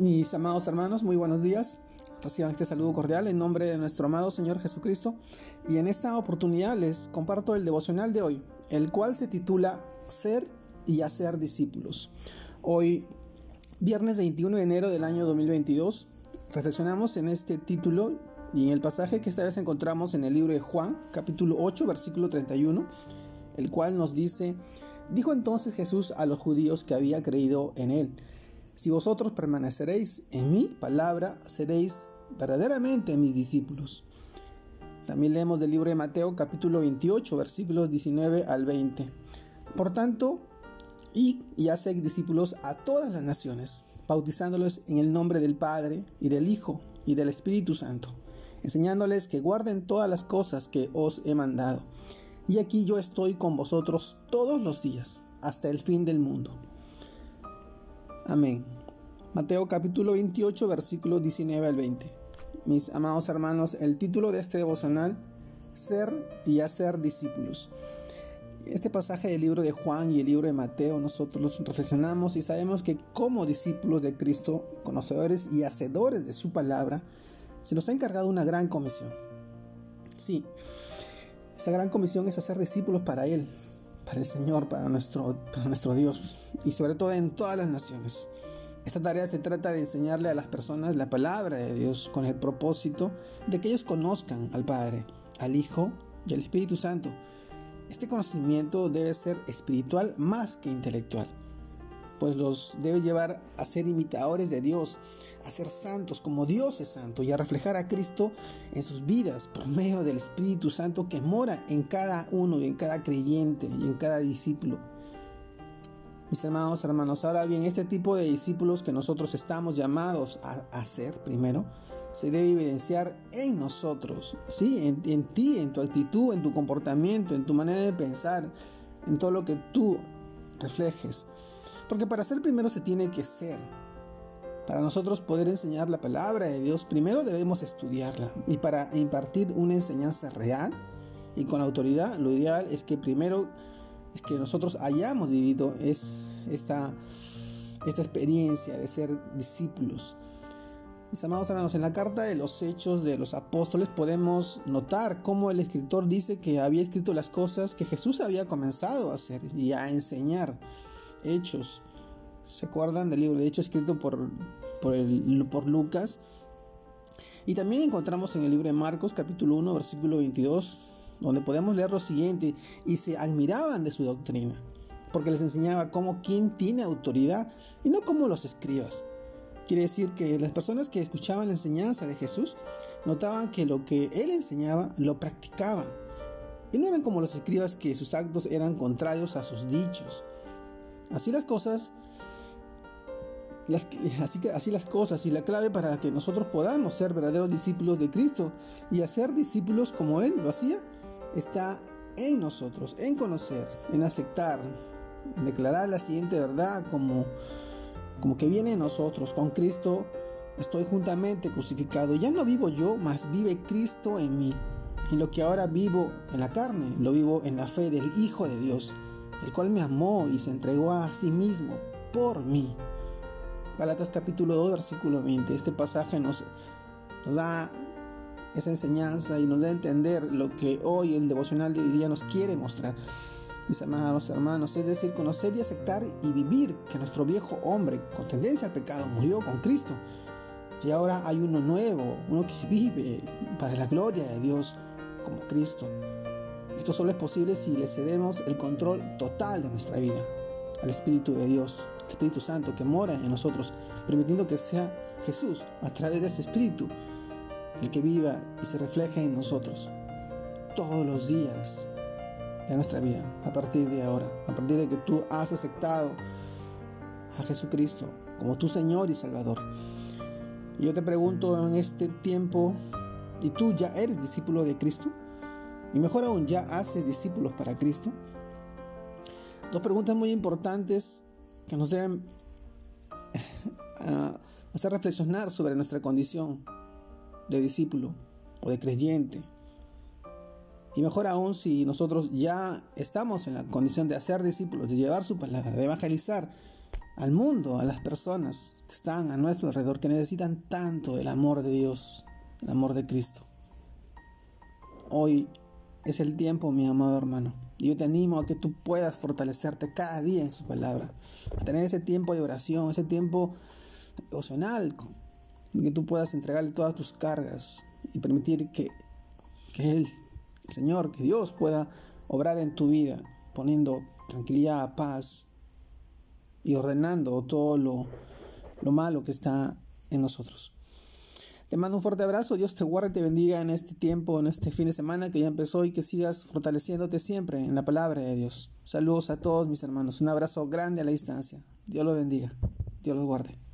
Mis amados hermanos, muy buenos días. Reciban este saludo cordial en nombre de nuestro amado Señor Jesucristo. Y en esta oportunidad les comparto el devocional de hoy, el cual se titula Ser y hacer discípulos. Hoy, viernes 21 de enero del año 2022, reflexionamos en este título y en el pasaje que esta vez encontramos en el libro de Juan, capítulo 8, versículo 31, el cual nos dice, dijo entonces Jesús a los judíos que había creído en él, si vosotros permaneceréis en mi palabra, seréis verdaderamente mis discípulos. También leemos del libro de Mateo capítulo 28 versículos 19 al 20. Por tanto, y, haced discípulos a todas las naciones, bautizándolos en el nombre del Padre y del Hijo y del Espíritu Santo, enseñándoles que guarden todas las cosas que os he mandado. Y aquí yo estoy con vosotros todos los días, hasta el fin del mundo. Amén. Mateo capítulo 28, versículos 19 al 20. Mis amados hermanos, el título de este devocional, Ser y hacer discípulos. Este pasaje del libro de Juan y el libro de Mateo nosotros reflexionamos y sabemos que como discípulos de Cristo, conocedores y hacedores de su palabra, se nos ha encargado una gran comisión. Sí, esa gran comisión es hacer discípulos para Él, para el Señor, para nuestro, para nuestro Dios y sobre todo en todas las naciones. Esta tarea se trata de enseñarle a las personas la palabra de Dios con el propósito de que ellos conozcan al Padre, al Hijo y al Espíritu Santo. Este conocimiento debe ser espiritual más que intelectual, pues los debe llevar a ser imitadores de Dios, a ser santos como Dios es santo y a reflejar a Cristo en sus vidas por medio del Espíritu Santo que mora en cada uno y en cada creyente y en cada discípulo. Mis hermanos, hermanos, ahora bien, este tipo de discípulos que nosotros estamos llamados a hacer primero, se debe evidenciar en nosotros, ¿sí? En, en, ti, en tu actitud, en tu comportamiento, en tu manera de pensar, en todo lo que tú reflejes. Porque para ser primero se tiene que ser. Para nosotros poder enseñar la palabra de Dios, primero debemos estudiarla. Y para impartir una enseñanza real y con autoridad, lo ideal es que primero es que nosotros hayamos vivido es esta, esta experiencia de ser discípulos. Mis amados hermanos, en la carta de los hechos de los apóstoles podemos notar cómo el escritor dice que había escrito las cosas que Jesús había comenzado a hacer y a enseñar. Hechos. ¿Se acuerdan del libro de Hechos escrito por, por, el, por Lucas? Y también encontramos en el libro de Marcos capítulo 1 versículo 22 donde podemos leer lo siguiente, y se admiraban de su doctrina, porque les enseñaba cómo quien tiene autoridad y no como los escribas. Quiere decir que las personas que escuchaban la enseñanza de Jesús notaban que lo que él enseñaba lo practicaban. Y no eran como los escribas que sus actos eran contrarios a sus dichos. Así las cosas, así, así las cosas y la clave para que nosotros podamos ser verdaderos discípulos de Cristo y hacer discípulos como Él lo hacía, está en nosotros, en conocer, en aceptar, en declarar la siguiente verdad como, como que viene en nosotros. Con Cristo estoy juntamente crucificado. Ya no vivo yo, mas vive Cristo en mí. Y lo que ahora vivo en la carne, lo vivo en la fe del Hijo de Dios, el cual me amó y se entregó a sí mismo por mí. Galatas capítulo 2, versículo 20. Este pasaje nos, nos da esa enseñanza y nos da a entender lo que hoy el devocional de hoy día nos quiere mostrar. Mis amados hermanos, es decir, conocer y aceptar y vivir que nuestro viejo hombre con tendencia al pecado murió con Cristo. Y ahora hay uno nuevo, uno que vive para la gloria de Dios como Cristo. Esto solo es posible si le cedemos el control total de nuestra vida al Espíritu de Dios, al Espíritu Santo que mora en nosotros, permitiendo que sea Jesús a través de ese Espíritu el que viva y se refleje en nosotros todos los días de nuestra vida, a partir de ahora, a partir de que tú has aceptado a Jesucristo como tu Señor y Salvador. Y yo te pregunto en este tiempo, ¿y tú ya eres discípulo de Cristo? Y mejor aún, ¿ya haces discípulos para Cristo? Dos preguntas muy importantes que nos deben uh, hacer reflexionar sobre nuestra condición de discípulo o de creyente. Y mejor aún si nosotros ya estamos en la condición de hacer discípulos, de llevar su palabra, de evangelizar al mundo, a las personas que están a nuestro alrededor, que necesitan tanto el amor de Dios, el amor de Cristo. Hoy es el tiempo, mi amado hermano. Y yo te animo a que tú puedas fortalecerte cada día en su palabra, a tener ese tiempo de oración, ese tiempo que tú puedas entregarle todas tus cargas y permitir que, que Él, el Señor, que Dios pueda obrar en tu vida, poniendo tranquilidad, paz y ordenando todo lo, lo malo que está en nosotros. Te mando un fuerte abrazo, Dios te guarde y te bendiga en este tiempo, en este fin de semana que ya empezó y que sigas fortaleciéndote siempre en la palabra de Dios. Saludos a todos mis hermanos, un abrazo grande a la distancia. Dios los bendiga, Dios los guarde.